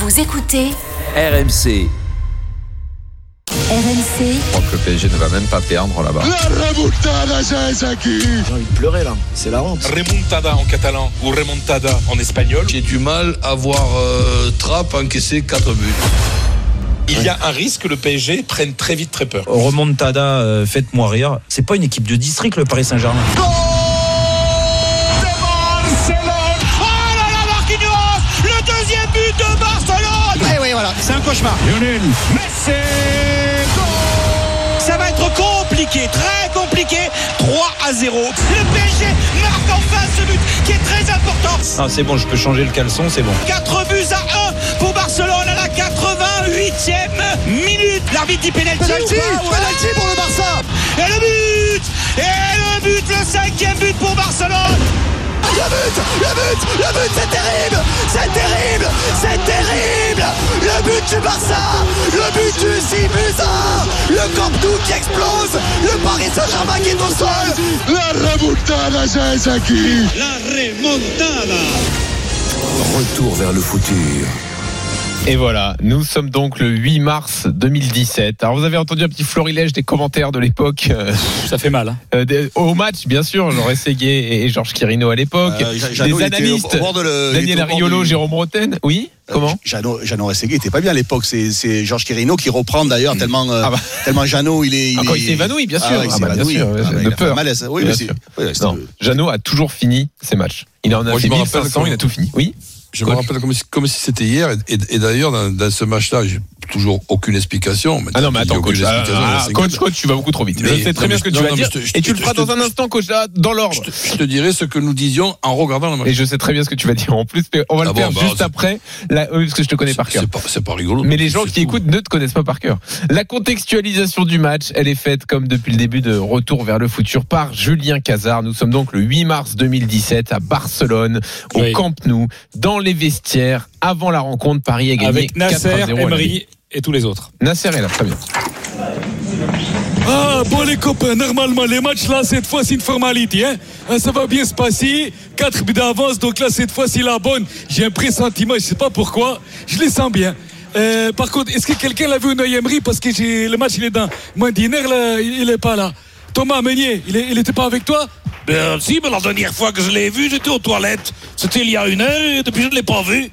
Vous écoutez RMC. RMC, Je crois que le PSG ne va même pas perdre là-bas. La remontada, J'ai envie de pleurer là, c'est la honte. Remontada en catalan ou remontada en espagnol. J'ai du mal à voir euh, Trapp encaisser 4 buts. Il y a un risque que le PSG prenne très vite très peur. Remontada, euh, faites-moi rire. C'est pas une équipe de district, le Paris Saint-Germain. C'est un cauchemar. Messi Ça va être compliqué, très compliqué. 3 à 0 Le PSG marque enfin ce but qui est très important. Ah, c'est bon, je peux changer le caleçon, c'est bon. 4 buts à 1 pour Barcelone à la 88e minute. L'arbitre dit pénalty. Penalty, penalty pour le Barça. Et le but Et le but, le cinquième but pour Barcelone Le but, le but, le but, c'est terrible, c'est terrible, c'est terrible. Le but du Barça, le but du 6 buts à 1. Le Camp Nou qui explose, le Paris Saint-Germain qui est au sol. La remontada, Jackie La remontada Retour vers le futur. Et voilà, nous sommes donc le 8 mars 2017. Alors vous avez entendu un petit florilège des commentaires de l'époque euh, Ça fait mal. hein. euh, des- au match, bien sûr, Jean Rességuier et, Georges Quirino à l'époque. Euh, Ja- Jeannot, des il était au- analystes, au bord de le- il Daniel était au bord Ariolo, du- Jérôme Roten. Oui Comment Jeannot, Jeannot Rességuier était pas bien à l'époque. C'est, c'est Georges Quirino qui reprend d'ailleurs tellement, euh, Ah bah. tellement Jeannot il est. Il Ah, quand est- il s'est évanoui, bien sûr. Ah, ouais, il Ah s'est bah, bien évanoui. sûr, Ah, bah, de il a fait peur. un malaise. Oui, Bien mais c'est- sûr. oui, c'était- Non, Jeannot a toujours fini ses matchs. Il en a Moi, je fait me rappelle 1500, quand- il a tout fini. Oui Je me rappelle comme si, comme si c'était hier. Et, et d'ailleurs, dans, dans ce match-là, toujours aucune explication. Ah non, mais attends, coach. Ah, ah, c'est coach, tu vas beaucoup trop vite. Mais- je sais très non, bien ce que tu non, vas non, dire. mais je te- je et tu te- le feras te- dans un instant, coach, là, dans l'ordre. Je te, je te dirai ce que nous disions en regardant le match. Et je sais très bien ce que tu vas dire en plus, mais on va Ah le bon, faire bah, juste après, oui, parce que je te connais par cœur. C'est pas, rigolo. Mais les gens qui tout. écoutent ne te connaissent pas par cœur. La contextualisation du match, elle est faite comme depuis le début de Retour vers le futur par Julien Cazard. Nous sommes donc le 8 mars 2017 à Barcelone, au Oui. Camp Nou, dans les vestiaires, avant la rencontre. Paris a gagné Avec 4 Nasser, à 0 à la Emery et tous les autres. Nasser est là, très bien. Ah, bon les copains, normalement les matchs là, cette fois c'est une formalité. Hein. Ah, ça va bien se passer. 4 buts d'avance, donc là cette fois c'est la bonne. J'ai un pressentiment, je sais pas pourquoi. Je les sens bien. Euh, par contre, est-ce que quelqu'un l'a vu Unai Emery? Parce que le match il est dans moins d'une heure, là, il il est pas là. Thomas Meunier, il, est- il était pas avec toi? Ben si, mais la dernière fois que je l'ai vu, j'étais aux toilettes. C'était il y a une heure et depuis je ne l'ai pas vu.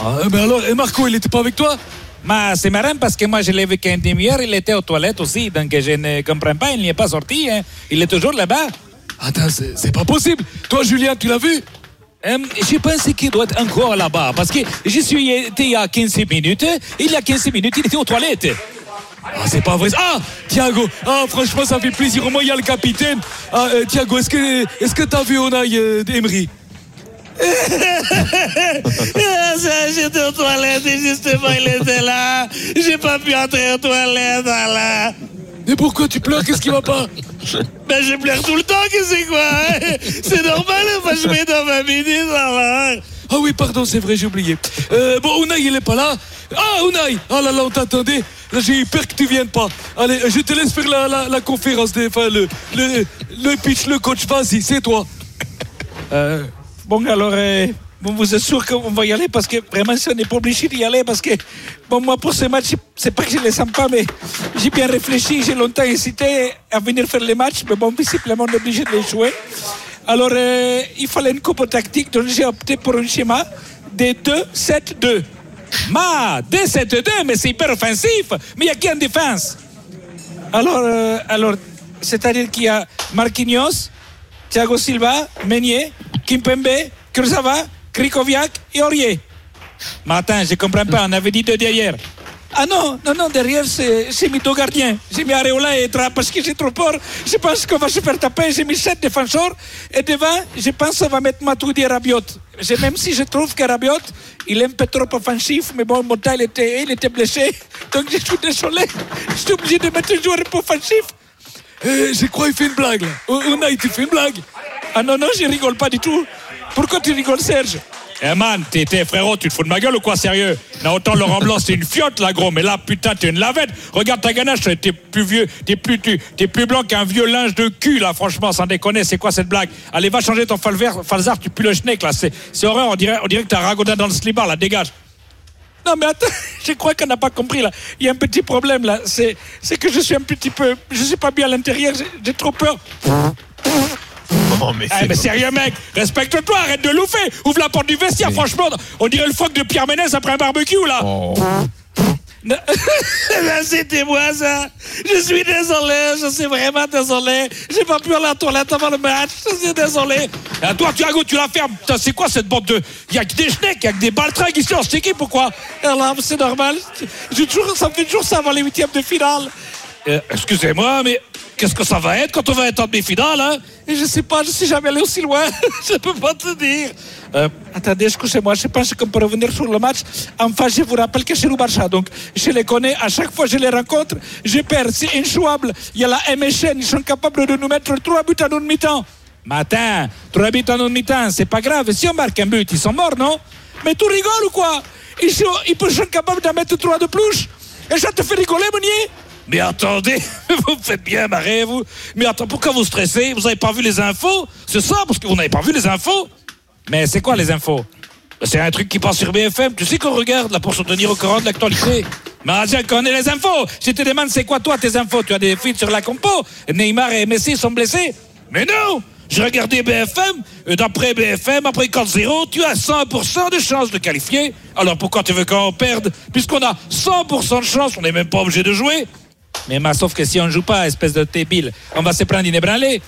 Ah, mais alors, et Marco, il était pas avec toi? Mais c'est marrant parce que moi je l'ai vu qu'une demi-heure, il était aux toilettes aussi. Donc je ne comprends pas, il n'y est pas sorti. hein. Il est toujours là-bas. Attends, c'est pas possible. Toi, Julien, tu l'as vu? Euh, je pense qu'il doit être encore là-bas parce que je suis été il y a 15 minutes. Il y a 15 minutes, il était aux toilettes. Ah, c'est pas vrai. Ah, Thiago. Ah, franchement, ça fait plaisir. Au moins, il y a le capitaine. Ah, euh, Thiago, est-ce que est-ce que t'as vu Unai euh, Emery? Ah, ça, J'étais aux toilettes et justement il était là. J'ai pas pu entrer aux toilettes là. Mais pourquoi tu pleures? Qu'est-ce qui va pas? Ben je pleure tout le temps, que c'est quoi? Hein? C'est normal, enfin, je mets dans ma minute là. Ah oui, pardon, c'est vrai, j'ai oublié. Euh, bon, Unai, il est pas là. Ah, Unai Ah là là, on t'attendait. Là, j'ai eu peur que tu viennes pas. Allez, je te laisse faire la, la, la conférence, des, enfin, le, le, le pitch, le coach. Vas-y, c'est toi. Euh, bon, alors, euh, vous êtes sûr qu'on va y aller? Parce que vraiment, si on n'est pas obligé d'y aller parce que, bon, moi, pour ce match, c'est pas que je les sens pas, mais j'ai bien réfléchi, j'ai longtemps hésité à venir faire les matchs, mais bon, visiblement, on est obligé de les jouer. Alors, euh, il fallait une coupe tactique, donc j'ai opté pour un schéma des 2-7-2. Ma, 2-7-2, mais c'est hyper offensif, mais il y a qui en défense? Alors, euh, alors c'est-à-dire qu'il y a Marquinhos, Thiago Silva, Meunier, Kimpembe, Kurzawa, Krikoviak et Aurier. Attends, je comprends pas, on avait dit deux derrière. Ah non, non, non, derrière, c'est mes deux gardiens. J'ai mis Areola et Tra parce que j'ai trop peur. Je pense qu'on va se faire taper. J'ai mis sept défenseurs. Et devant, je pense qu'on va mettre Matoudi et Rabiot. Même si je trouve que Rabiot, il est un peu trop offensif, mais bon, Mota, il était, il était blessé. Donc je suis désolé. Je suis obligé de mettre un joueur offensif. Euh, je crois qu'il fait une blague, là. Unai, tu fais une blague Ah non, non, je rigole pas du tout. Pourquoi tu rigoles, Serge Eh man, t'es frérot, tu te fous de ma gueule ou quoi, sérieux Non, autant Laurent Blanc, c'est une fiotte, là, gros, mais là, putain, t'es une lavette. Regarde ta ganache, t'es plus vieux, t'es plus, t'es plus blanc qu'un vieux linge de cul, là, franchement, sans déconner, c'est quoi cette blague Allez, va changer ton falzar, tu pues le schneck, là, c'est horreur, on dirait, on dirait que t'as ragodin dans le slibard, là, dégage. Non, mais attends, je crois qu'on n'a pas compris là. Il y a un petit problème là. C'est, c'est que je suis un petit peu. Je suis pas bien à l'intérieur. J'ai, j'ai trop peur. Oh, mais c'est mais sérieux, mec, respecte-toi, arrête de loufer. Ouvre la porte du vestiaire, franchement. On dirait le phoque de Pierre Ménès après un barbecue là. Oh. Ben, C'était moi ça. Je suis désolé, je suis vraiment désolé. J'ai pas pu aller à la toilette avant le match. Je suis désolé. Et toi, Thiago, tu la fermes. C'est quoi cette bande de. Il y a que des schnecks, il y a que des baltringues ici en équipe, pourquoi Alors, c'est normal. Toujours, ça me fait toujours ça avant les huitièmes de finale. Euh, Excusez-moi, mais qu'est-ce que ça va être quand on va être en demi-finale, hein Et Je sais pas, je suis jamais allé aussi loin. je peux pas te dire. Euh, attendez, excusez-moi, je pense qu'on peut revenir sur le match. Enfin, je vous rappelle que le Barça, donc je les connais. À chaque fois que je les rencontre, je perds. C'est inchouable. Il y a la MSN, ils sont capables de nous mettre trois buts en une mi-temps. Mais attends, trois en une mi-temps, c'est pas grave. Si on marque un but, ils sont morts, non? Mais tu rigoles ou quoi? Ils sont, ils sont capables d'en mettre trois de plus? Et ça te fait rigoler, Meunier? Mais attendez, vous me faites bien marrer, vous. Mais attends, pourquoi vous stressez? Vous n'avez pas vu les infos C'est ça, parce que vous n'avez pas vu les infos Mais c'est quoi les infos? C'est un truc qui passe sur BFM. Tu sais qu'on regarde là pour se tenir au courant de l'actualité. Mais je connais les infos. Je te demande, c'est quoi toi tes infos? Tu as des fuites sur la compo Neymar et Messi sont blessés Mais non j'ai regardé BFM, et d'après BFM, après 4-0, tu as 100% de chances de qualifier. Alors pourquoi tu veux qu'on perde? Puisqu'on a 100% de chance, on n'est même pas obligé de jouer. Mais ma, sauf que si on ne joue pas, espèce de débile, on va se prendre inébranlé.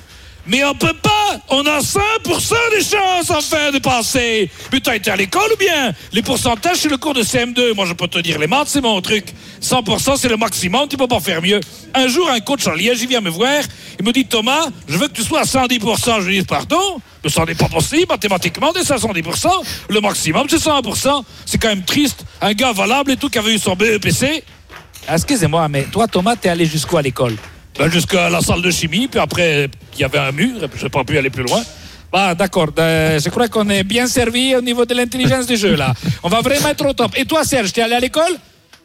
Mais on peut pas On a 100% de chances enfin de passer Putain, t'es à l'école ou bien? Les pourcentages, c'est le cours de CM2. Moi, je peux te dire, les maths, c'est mon truc. 100%, c'est le maximum, tu peux pas faire mieux. Un jour, un coach en Liège, il vient me voir, il me dit, Thomas, je veux que tu sois à 110%. Je lui dis, pardon mais ça n'est pas possible, mathématiquement, des 110%. Le maximum, c'est 100%. C'est quand même triste. Un gars valable et tout qui avait eu son BEPC. Excusez-moi, mais toi, Thomas, t'es allé jusqu'où à l'école? Ben, Jusqu'à la salle de chimie, puis après, il y avait un mur, je n'ai pas pu aller plus loin. Bah, d'accord, euh, je crois qu'on est bien servi au niveau de l'intelligence du jeu, là. On va vraiment être au top. Et toi, Serge, t'es allé à l'école?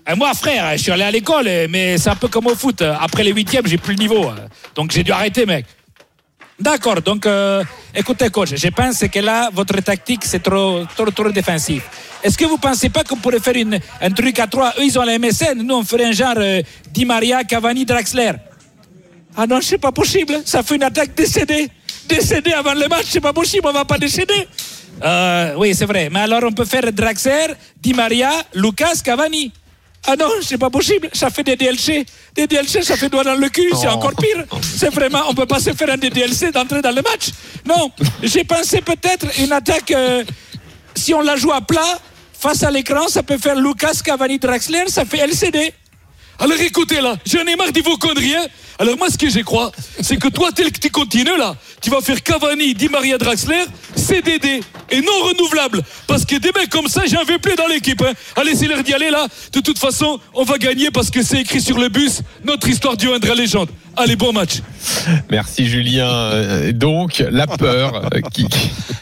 Et Moi, frère, je suis allé à l'école, mais c'est un peu comme au foot. Après les huitièmes, j'ai plus le niveau. Donc, j'ai dû arrêter, mec. D'accord, donc euh, écoutez coach, je pense que là, votre tactique, c'est trop, trop, trop défensif. Est-ce que vous ne pensez pas qu'on pourrait faire une, un truc à trois? Eux, ils ont la MSN, nous, on ferait un genre euh, Di Maria, Cavani, Draxler. Ah non, c'est pas possible, ça fait une attaque décédée. Décédée avant le match, c'est pas possible, on va pas décéder. Euh, oui, c'est vrai, mais alors on peut faire Draxler, Di Maria, Lucas, Cavani. Ah non, c'est pas possible, ça fait des DLC. Des DLC, ça fait doigt dans le cul, c'est encore pire. C'est vraiment, on peut pas se faire un des DLC d'entrer dans le match. Non, j'ai pensé peut-être une attaque, euh, si on la joue à plat, face à l'écran, ça peut faire Lucas, Cavani, Draxler, ça fait LCD. Alors écoutez là, j'en ai marre de vos conneries. Hein Alors moi ce que j'y crois, c'est que toi tel que tu continues là, tu vas faire Cavani, Di Maria Draxler, CDD et non renouvelable. Parce que des mecs comme ça, j'en veux plus dans l'équipe. Hein. Allez, c'est l'heure d'y aller là. De toute façon, on va gagner parce que c'est écrit sur le bus, notre histoire deviendra légende. Allez, bon match. Merci Julien. Euh, Donc la peur euh, qui,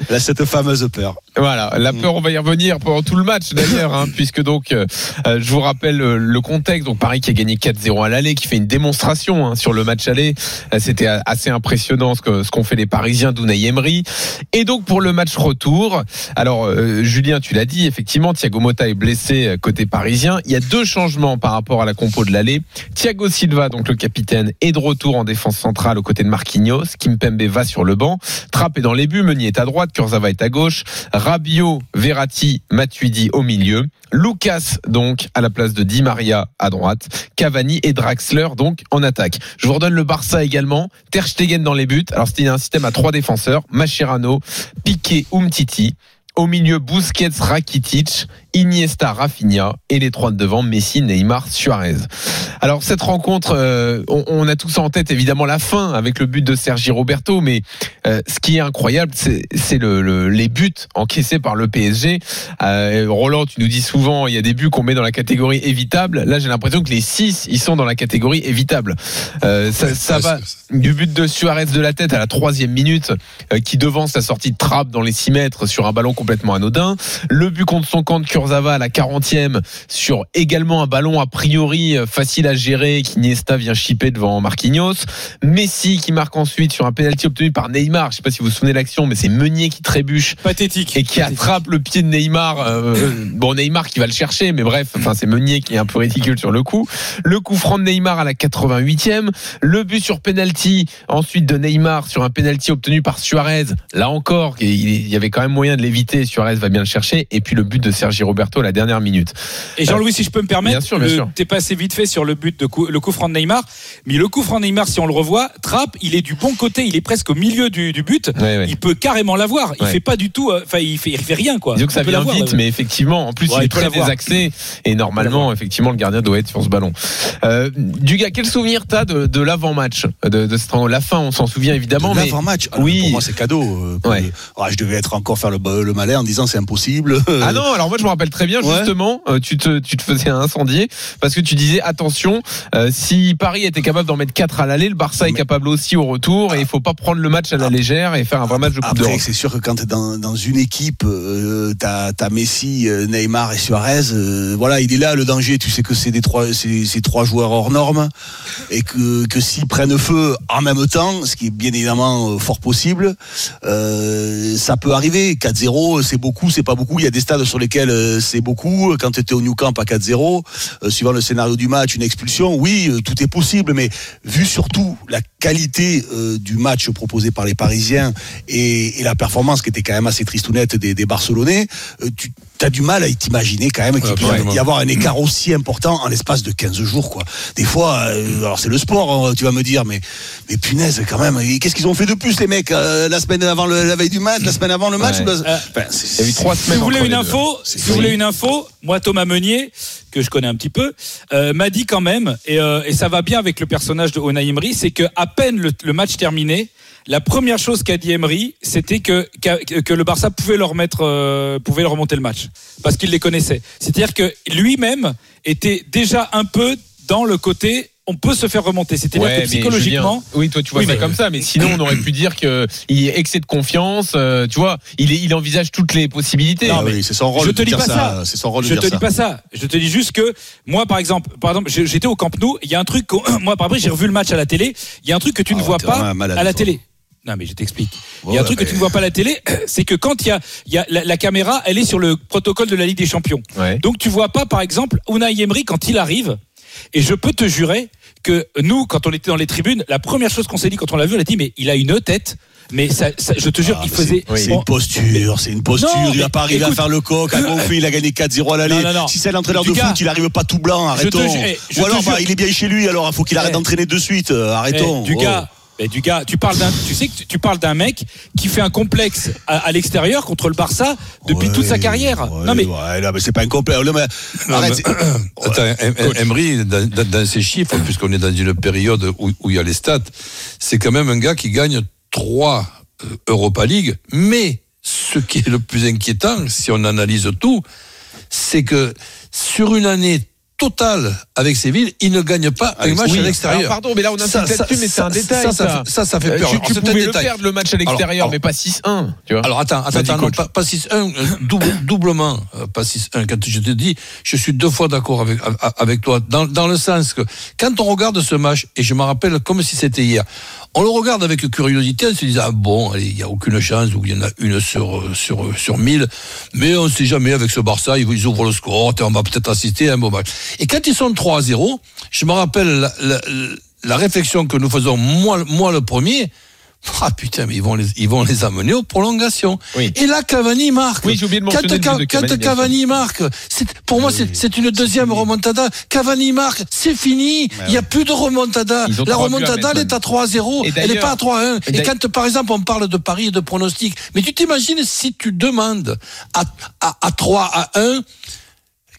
Là, cette fameuse peur. Voilà, la peur, on va y revenir pendant tout le match d'ailleurs, hein, puisque donc, euh, je vous rappelle le contexte. Donc Paris qui a gagné 4-0 à l'aller, qui fait une démonstration hein, sur le match aller. C'était assez impressionnant ce qu'ont fait les Parisiens d'Unai Emery. Et donc pour le match retour, alors euh, Julien, tu l'as dit, effectivement, Thiago Motta est blessé côté parisien. Il y a deux changements par rapport à la compo de l'aller. Thiago Silva, donc le capitaine, est de retour en défense centrale aux côtés de Marquinhos. Kimpembe va sur le banc. Trapp est dans les buts, Meunier est à droite, Kurzawa est à gauche. Rabiot, Verratti, Matuidi au milieu. Lucas donc à la place de Di Maria à droite. Cavani et Draxler donc en attaque. Je vous redonne le Barça également. Ter Stegen dans les buts. Alors c'était un système à trois défenseurs. Mascherano, Piqué, Umtiti. Au milieu, Busquets, Rakitic, Iniesta, Rafinha et les trois de devant, Messi, Neymar, Suarez. Alors cette rencontre, euh, on, on, a tous en tête évidemment la fin avec le but de Sergi Roberto, mais euh, ce qui est incroyable, c'est le, le, les buts encaissés par le PSG. Euh, Roland, tu nous dis souvent, il y a des buts qu'on met dans la catégorie évitable. Là, j'ai l'impression que les six, ils sont dans la catégorie évitable. Ça, ça va du but de Suarez de la tête à la troisième minute, qui devance la sortie de Trapp dans les 6 mètres sur un ballon complètement anodin. Le but contre son camp de Kurzawa à la 40e sur également un ballon a priori facile à gérer, qu'Iniesta vient chipper devant Marquinhos. Messi qui marque ensuite sur un penalty obtenu par Neymar. Je sais pas si vous vous souvenez de l'action, mais c'est Meunier qui trébuche Pathétique. et qui attrape le pied de Neymar. euh, bon, Neymar qui va le chercher, mais bref, enfin c'est Meunier qui est un peu ridicule sur le coup. Le coup franc de Neymar à la 88e, le but sur penalty ensuite de Neymar sur un penalty obtenu par Suarez. Là encore, il y avait quand même moyen de l'éviter. Suarez va bien le chercher, et puis le but de Sergi Roberto à la dernière minute. Et Jean-Louis, si je peux me permettre, Bien sûr, bien sûr. t'es passé vite fait sur le but de coup, le coup franc de Neymar, mais le coup franc de Neymar, si on le revoit, Trapp, il est du bon côté, il est presque au milieu du, du but. Ouais, ouais. Il peut carrément l'avoir. Il Ouais. fait pas du tout, euh, enfin, il fait, il fait rien quoi. Disons que ça vient l'avoir, vite, là. mais effectivement, en plus, Ouais, il est très l'avoir. désaxé. Et normalement, effectivement, le gardien doit être sur ce ballon. Euh, Dugas, quel souvenir t'as de, de l'avant-match de, La fin, on s'en souvient évidemment. mais match Oui. Pour moi, c'est cadeau. euh, Ouais. Ah, je devais être encore faire le, le malin en disant c'est impossible. Ah non, alors moi je me rappelle très bien Ouais. justement, euh, tu te tu te faisais incendier parce que tu disais attention, euh, si Paris était capable d'en mettre 4 à l'aller, le Barça est capable aussi au retour et il faut pas prendre le match à la légère et faire un vrai match de Coupe d'Europe. c'est sûr que quand tu es dans, dans une équipe, euh, t'as as Messi, Neymar et Suarez. euh, voilà, il est là le danger. Tu sais que c'est des trois, c'est trois joueurs hors normes et que, que s'ils prennent feu en même temps, ce qui est bien évidemment fort possible, ça peut arriver. 4-0, c'est beaucoup, c'est pas beaucoup. Il y a des stades sur lesquels euh, c'est beaucoup. Quand tu étais au New Camp à 4-0, euh, suivant le scénario du match, une expulsion, oui, euh, tout est possible. Mais vu surtout la qualité du match proposé par les Parisiens et, la performance qui était quand même assez tristounette des, des Barcelonais, as du mal à t'imaginer quand même qu'il Ouais, y avoir un écart aussi important en l'espace de 15 jours. Quoi. Des fois, euh, alors c'est le sport, hein, tu vas me dire, mais, mais punaise quand même, qu'est-ce qu'ils ont fait de plus les mecs euh, la semaine avant le, la veille du match, la semaine avant le match Ouais. ou la- Euh, Enfin, Il y a eu trois Si semaines. vous voulez entre une info, si vous voulez une info, moi Thomas Meunier, que je connais un petit peu, euh, m'a dit quand même, et, euh, et ça va bien avec le personnage de Unai Emery, c'est que à peine le, le match terminé, la première chose qu'a dit Emery, c'était que, que le Barça pouvait leur mettre, euh, pouvait leur remonter le match, parce qu'il les connaissait. C'est-à-dire que lui-même était déjà un peu dans le côté, on peut se faire remonter. C'est-à-dire Ouais, que psychologiquement, Julien, oui, toi tu vois Oui, ça mais- comme ça, mais sinon on aurait pu dire que il est excès de confiance. euh, tu vois, il, est, il envisage toutes les possibilités. Ah oui, c'est son rôle je de te dis dire pas ça. ça. C'est son rôle de je te dis pas ça. Je te dis juste que moi, par exemple, par exemple, j'étais au Camp Nou. Il y a un truc. Moi, par exemple, j'ai revu le match à la télé. Il y a un truc que tu ne Ah, vois pas à la toi. télé. Non, mais je t'explique. il y a un truc que tu ne vois pas à la télé, c'est que quand il y a, il y a la, la caméra, elle est sur le protocole de la Ligue des Champions. Ouais. Donc tu vois pas, par exemple, Unai Emery quand il arrive. Et je peux te jurer que nous, quand on était dans les tribunes, la première chose qu'on s'est dit quand on l'a vu, on a dit mais il a une tête. Mais ça, ça- je te jure, Ah, il faisait. C'est Bon, une posture, c'est une posture. Non, il mais a pas arrivé à écoute- faire le coq. À il a gagné 4-0 à l'aller. Si c'est l'entraîneur de Du gars, foot, il arrive pas tout blanc. te Arrêtons. eh, je Ou te alors, bah, il est bien chez lui. Alors, il faut qu'il arrête Eh. d'entraîner de suite. Euh, Arrêtons. Eh, du Oh. Eh, du gars, tu parles d'un, tu sais que tu, tu parles d'un mec qui fait un complexe à, à l'extérieur contre le Barça depuis Ouais, toute sa carrière. ouais, non mais ouais, là, mais c'est pas un complet. Non, mais- Non, arrête, mais- Attends, Emery, dans, dans- ses chiffres, puisqu'on est dans une période où, où il y a les stats, c'est quand même un gars qui gagne trois euh, Europa League. Mais ce qui est le plus inquiétant, si on analyse tout, c'est que sur une année totale avec Séville, il ne gagne pas un match Oui, à alors, l'extérieur. pardon, mais là on Ça- insiste ça- là-dessus, mais c'est un ça- détail. ça, Ça, ça fait- ça, ça fait Euh, peur. Tu, Alors, tu c'est un pouvais le détail. perdre le match à l'extérieur, mais pas 6-1. Tu vois. Alors attends, attends, attends, non, pas, pas 6-1, euh, double- doublement, euh, pas 6-1. Quand je te dis, je suis deux fois d'accord avec, a- avec toi, dans, dans le sens que quand on regarde ce match, et je me rappelle comme si c'était hier, on le regarde avec curiosité, on se dit, ah bon, il n'y a aucune chance, ou il y en a une sur, sur, sur 1000, mais on ne sait jamais avec ce Barça, ils, ouvrent le score, on va peut-être assister à un beau match. Et quand ils sont 3 à 0, je me rappelle la, la, la réflexion que nous faisons, moi, moi le premier, ah putain, mais ils vont les, ils vont les amener aux prolongations. Oui. Et là, Cavani marque. Oui, j'ai oublié de Quand, mentionner le Ca- but de quand Cavani, Cavani marque, c'est, pour moi, c'est, c'est une deuxième remontada. Cavani marque, c'est fini. Il n'y a plus de remontada. La remontada, elle est à 3-0. Et Elle n'est pas à 3-1. et quand, par exemple, on parle de paris et de pronostics, mais tu t'imagines si tu demandes à, à, à 3 à 1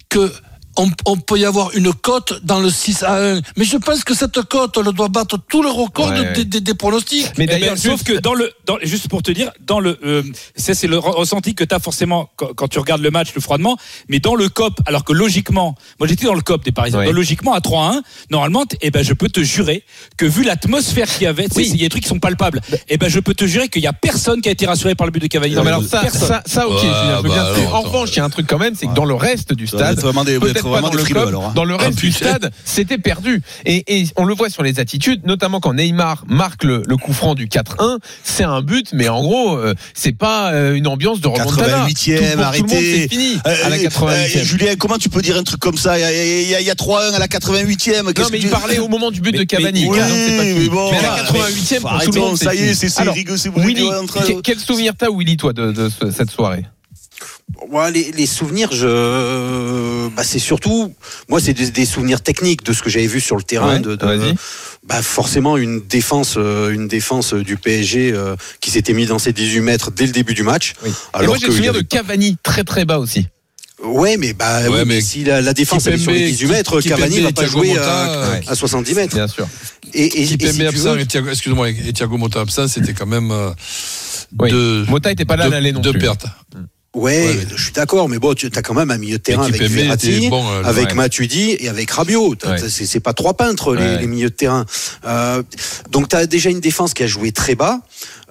que on, on peut y avoir une cote dans le 6 à 1. Mais je pense que cette cote, elle doit battre tous les records Ouais, de- ouais. des, des- des pronostics. Mais Eh ben, d'ailleurs, sauf que dans le, dans, juste pour te dire, dans le, euh, ça c'est le re- ressenti que tu as forcément quand, quand tu regardes le match, le froidement, mais dans le COP, alors que logiquement, moi j'étais dans le COP des Parisiens, Ouais. logiquement à 3-1, normalement, t- eh ben je peux te jurer que vu l'atmosphère qu'il y avait, tu sais, Oui. il y a des trucs qui sont palpables, eh ben je peux te jurer qu'il y a personne qui a été rassuré par le but de Cavani. Non, mais alors le- ça, ça, ça, ok, Ouais, je veux bah bien. alors, en revanche, il y a un truc quand même, c'est que dans le reste du stade, peut-être pas dans le COP, alors, hein. dans le Ah, reste du putain. stade, c'était perdu. Et, et on le voit sur les attitudes, notamment quand Neymar marque le, le coup franc du 4-1, c'est un but, mais en gros, euh, c'est pas euh, une ambiance de remontada. 88e, Tout- pour tout le monde, arrêtez. c'est fini Euh, à la euh, 88e. euh, Julien, comment tu peux dire un truc comme ça? Il y a, a- a 3-1 à la 88e. Non, mais il tu- parlait au moment du but de Cavani. Oui, mais bon, mais à la ah, 88e, pour tout le monde, ça y est, c'est- rigolo, c'est Willy, quel- souvenir t'as, Willy, toi, de, de ce- cette soirée? Moi, les, les souvenirs, je, bah, c'est surtout, moi, c'est des, des souvenirs techniques de ce que j'avais vu sur le terrain. Ouais, de, de- bah, forcément, une défense, euh, une défense du PSG euh, qui s'était mis dans ses 18 mètres dès le début du match. Et Alors moi, j'ai le souvenir il y de Cavani, très très bas aussi. Ouais, mais bah, Ouais, oui, mais si la, la défense est sur les Kimpembe, 18 mètres, Cavani et va pas Thiago jouer à, ouais. à 70 mètres. Bien sûr. Et, et, et si absent veux- et Thiago, excuse-moi, et Thiago Motta absent, c'était quand même euh, Oui. deux, Mota était pas là à l'aller non deux plus. pertes. Ouais, Ouais. je suis d'accord, mais bon, tu as quand même un milieu de terrain avec Verratti, bon, euh, avec ouais. Matuidi et avec Rabiot. Ouais. C'est pas trois peintres les, les milieux de terrain. Euh, donc tu as déjà une défense qui a joué très bas.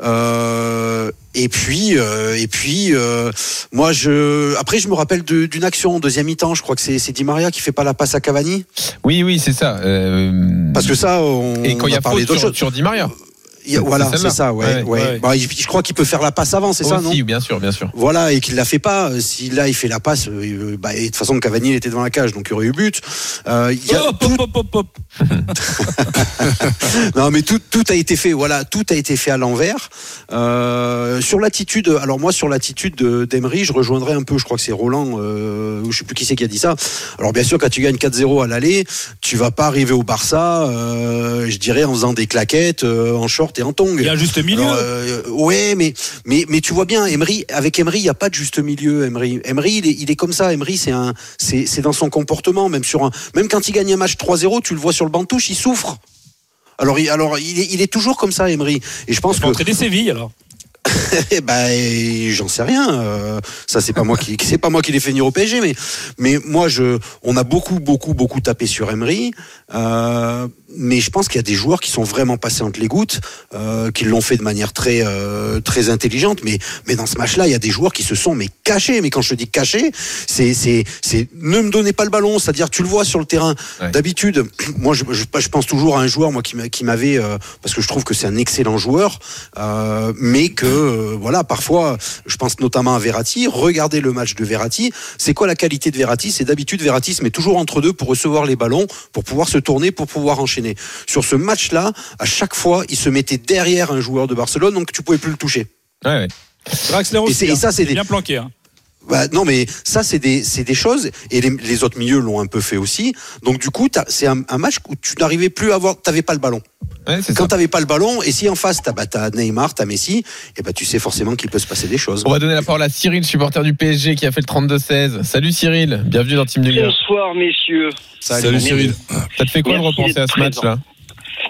Euh, et puis, euh, et puis, euh, moi, je. Après, je me rappelle de- d'une action en deuxième mi-temps. Je crois que c'est Di Maria qui fait pas la passe à Cavani. Oui, oui, c'est ça. Euh, Parce que ça, on, et quand il y a parlé faute sur, sur Di Maria. Voilà, c'est ça. Ouais, Ouais, ouais. Bah, je crois qu'il peut faire la passe avant, c'est ça, non bien sûr, bien sûr. Voilà, et qu'il la fait pas. Euh, Si là il fait la passe, euh, bah, et de toute façon Cavani il était devant la cage, donc il y aurait eu but. Euh, il y a Hop, hop, hop, hop, hop. non, mais tout, tout a été fait. Voilà, tout a été fait à l'envers. Euh, sur l'attitude, alors moi sur l'attitude de- d'Emery, je rejoindrai un peu. Je crois que c'est Roland, euh, ou je sais plus qui c'est qui a dit ça. Alors bien sûr, quand tu gagnes 4-0 à l'aller, tu vas pas arriver au Barça, euh, je dirais en faisant des claquettes, euh, en short Il y a un juste milieu. Alors, euh, ouais, mais mais mais tu vois bien, Emery avec Emery, il y a pas de juste milieu. Emery, Emery, il est, il est comme ça. Emery, c'est un, c'est c'est dans son comportement, même sur un, même quand il gagne un match 3-0, tu le vois sur le banc de touche, il souffre. Alors, il, alors il, est, il est toujours comme ça, Emery. Et je pense Il que entraîner Séville alors. eh ben, j'en sais rien. euh, ça, c'est pas moi qui, c'est pas moi qui l'ai fait venir au PSG, mais, mais moi, je, on a beaucoup, beaucoup, beaucoup tapé sur Emery. Euh, mais je pense qu'il y a des joueurs qui sont vraiment passés entre les gouttes, euh, qui l'ont fait de manière très, très intelligente. Mais, mais dans ce match-là, il y a des joueurs qui se sont mais cachés. Mais quand je te dis cachés, c'est, c'est, c'est ne me donnez pas le ballon. C'est-à-dire, tu le vois sur le terrain. Ouais. D'habitude, moi, je, je, je pense toujours à un joueur, moi, qui m'a- qui m'avait, parce que je trouve que c'est un excellent joueur, mais que, euh, voilà, parfois, je pense notamment à Verratti. Regardez le match de Verratti. C'est quoi la qualité de Verratti? C'est d'habitude, Verratti se met toujours entre deux pour recevoir les ballons, pour pouvoir se tourner, pour pouvoir enchaîner. Sur ce match-là, à chaque fois, il se mettait derrière un joueur de Barcelone, donc tu pouvais plus le toucher. Ouais, ouais. Draxler aussi. c'est- et hein. ça, c'est Il est des- bien planqué. hein. Bah, non, mais ça, c'est des, c'est des choses, et les, les autres milieux l'ont un peu fait aussi. Donc, du coup, c'est un, un match où tu n'arrivais plus à avoir, t'avais pas le ballon. Ouais, Quand t'avais pas le ballon, et si en face, t'as, bah, t'as Neymar, t'as Messi, et bah, tu sais forcément qu'il peut se passer des choses. On va donner la parole à Cyril, supporter du PSG, qui a fait le 32-16. Salut Cyril, bienvenue dans Team Numéro. Bonsoir messieurs. Salut Cyril. Ça te fait quoi de repenser à ce match là?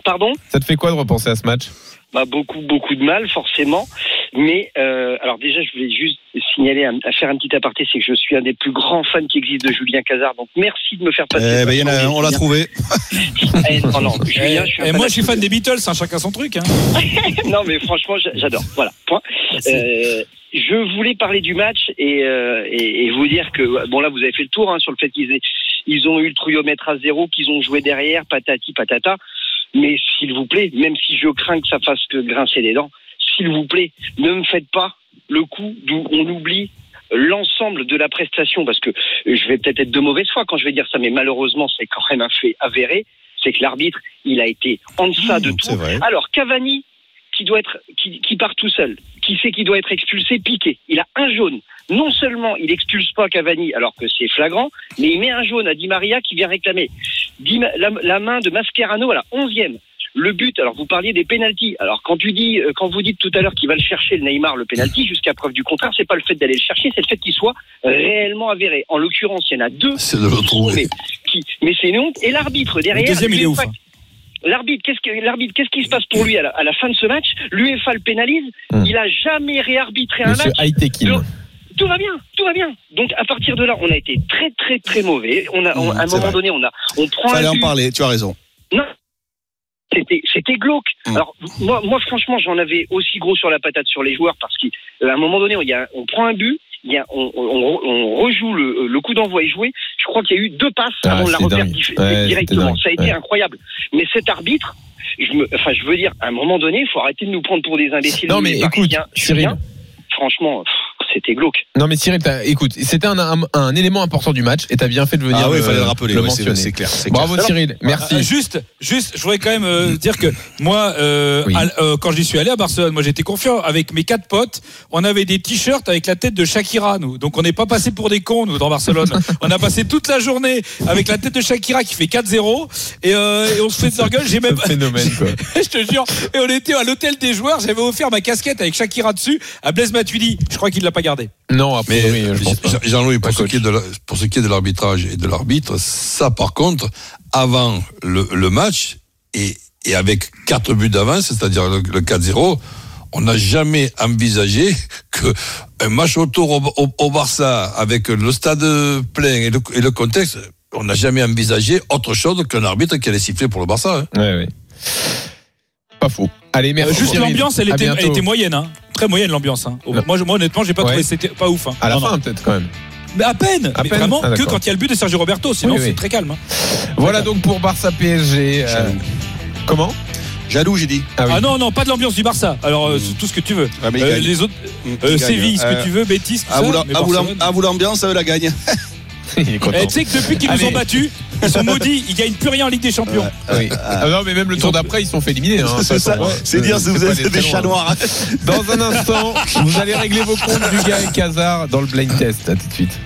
Pardon? Ça te fait quoi de repenser à ce match? Bah, Beaucoup, beaucoup de mal, forcément. Mais euh, alors déjà, je voulais juste signaler, à, à faire un petit aparté, c'est que je suis un des plus grands fans qui existe de Julien Cazard. Donc merci de me faire passer. Eh ben, il y en a- on l'a trouvé. Eh, non, non, Et, Julien, je suis un et fan moi, je suis fan des Beatles, hein, chacun son truc. Hein. non, mais franchement, j'a- j'adore. Voilà, point. Euh, je voulais parler du match et, euh, et, et vous dire que, bon là, vous avez fait le tour hein, sur le fait qu'ils aient- ils ont eu le triomètre à zéro, qu'ils ont joué derrière, patati patata. Mais s'il vous plaît, même si je crains que ça fasse que grincer des dents, s'il vous plaît, ne me faites pas le coup d'où on oublie l'ensemble de la prestation, parce que je vais peut-être être de mauvaise foi quand je vais dire ça, mais malheureusement, c'est quand même un fait avéré, c'est que l'arbitre, il a été en deçà de tout. c'est vrai. Alors, Cavani, qui doit être, qui, qui part tout seul, qui sait qu'il doit être expulsé, piqué. Il a un jaune. Non seulement il expulse pas Cavani alors que c'est flagrant, mais il met un jaune à Di Maria qui vient réclamer. Di la, la main de Mascherano à la 11e. Le but, alors vous parliez des pénalties. Alors quand tu dis, euh, quand vous dites tout à l'heure qu'il va le chercher le Neymar le pénalty, jusqu'à preuve du contraire, c'est pas le fait d'aller le chercher, c'est le fait qu'il soit réellement avéré. En l'occurrence, il y en a deux. C'est de le qui mais, qui- mais c'est une honte. Et l'arbitre derrière. Le deuxième, il est ouf, hein. L'arbitre, qu'est-ce que l'arbitre, qu'est-ce qui se passe pour lui à la, à la fin de ce match? L'UEFA le pénalise. Hmm. Il a jamais réarbitré un Monsieur match. Tout va bien, tout va bien. Donc à partir de là, on a été très très très mauvais. On a, on- Mmh, à un moment vrai. donné, on a, on prend Fallait un en parler, tu as raison. Non. C'était, c'était glauque. Mm. Alors moi, moi franchement, j'en avais aussi gros sur la patate sur les joueurs parce qu'à un moment donné, il y a, on prend un but, il y a, on, on, on rejoue le, le coup d'envoi est joué. Je crois qu'il y a eu deux passes Ah, avant de la Ouais, directement. Ça a été Ouais. incroyable. Mais cet arbitre, je me, enfin, je veux dire, à un moment donné, il faut arrêter de nous prendre pour des imbéciles. Non, mais écoute, Franchement, pff, c'était glauque. Non mais Cyril, écoute, c'était un, un, un élément important du match et t'as bien fait de venir Ah oui, le, il fallait le rappeler, le ouais, c'est- mentionner. c'est clair, c'est Bravo clair. Cyril, merci. Euh, juste, juste, je voudrais quand même euh, dire que moi, euh, Oui. à- euh, quand j'y suis allé à Barcelone, moi j'étais confiant avec mes quatre potes. On avait des t-shirts avec la tête de Shakira, nous. Donc on n'est pas passé pour des cons, nous, dans Barcelone. on a passé toute la journée avec la tête de Shakira qui fait 4-0 et, euh, et on se fait de leur gueule. J'ai même, Un phénomène quoi. je te jure. Et on était à l'hôtel des joueurs. J'avais offert ma casquette avec Shakira dessus à Blaise Matuidi. Je crois qu'il l'a pas Non, a Mais je. Jean- Jean-Louis, pour, ce qui est de la- pour ce qui est de l'arbitrage et de l'arbitre, ça par contre, avant le, le match et, et avec quatre buts d'avance, c'est-à-dire le, le 4-0, on n'a jamais envisagé que un match autour au, au- au Barça avec le stade plein et le, et le contexte, on n'a jamais envisagé autre chose qu'un arbitre qui allait siffler pour le Barça. hein. Pas faux. Allez, merci. Euh, juste l'ambiance, elle était, elle bientôt. était moyenne, hein. Très moyenne l'ambiance. Hein. Moi, je- moi, honnêtement, j'ai pas Ouais. trouvé c'était pas ouf. Hein. À la Non, fin peut-être quand même. Mais à peine, À mais peine vraiment Ah, que quand il y a le but de Sergio Roberto, sinon Oui, c'est très calme. hein. Voilà donc pour Barça PSG. euh, Jaloux. comment? Jaloux, j'ai dit. Ah oui. Ah non, non, pas de l'ambiance du Barça. Alors euh, c'est tout ce que tu veux. Ah, Euh, les autres, Mm, euh. Séville, ce que tu veux, Bétis, tout À ça. vous la- mais à vous la- Barcelone- à vous l'ambiance, ça veut la gagne. Il est content. Eh, tu sais que depuis qu'ils nous ont battus, ils sont maudits, ils gagnent plus rien en Ligue des Champions. Oui. Ah non, mais même le tour d'après, ils sont fait éliminer. Hein, C'est ça, tombe, c'est dire si C'est vous êtes des chats noirs. Dans un instant, vous allez régler vos comptes du gars et Casar dans le blind test. À tout de suite.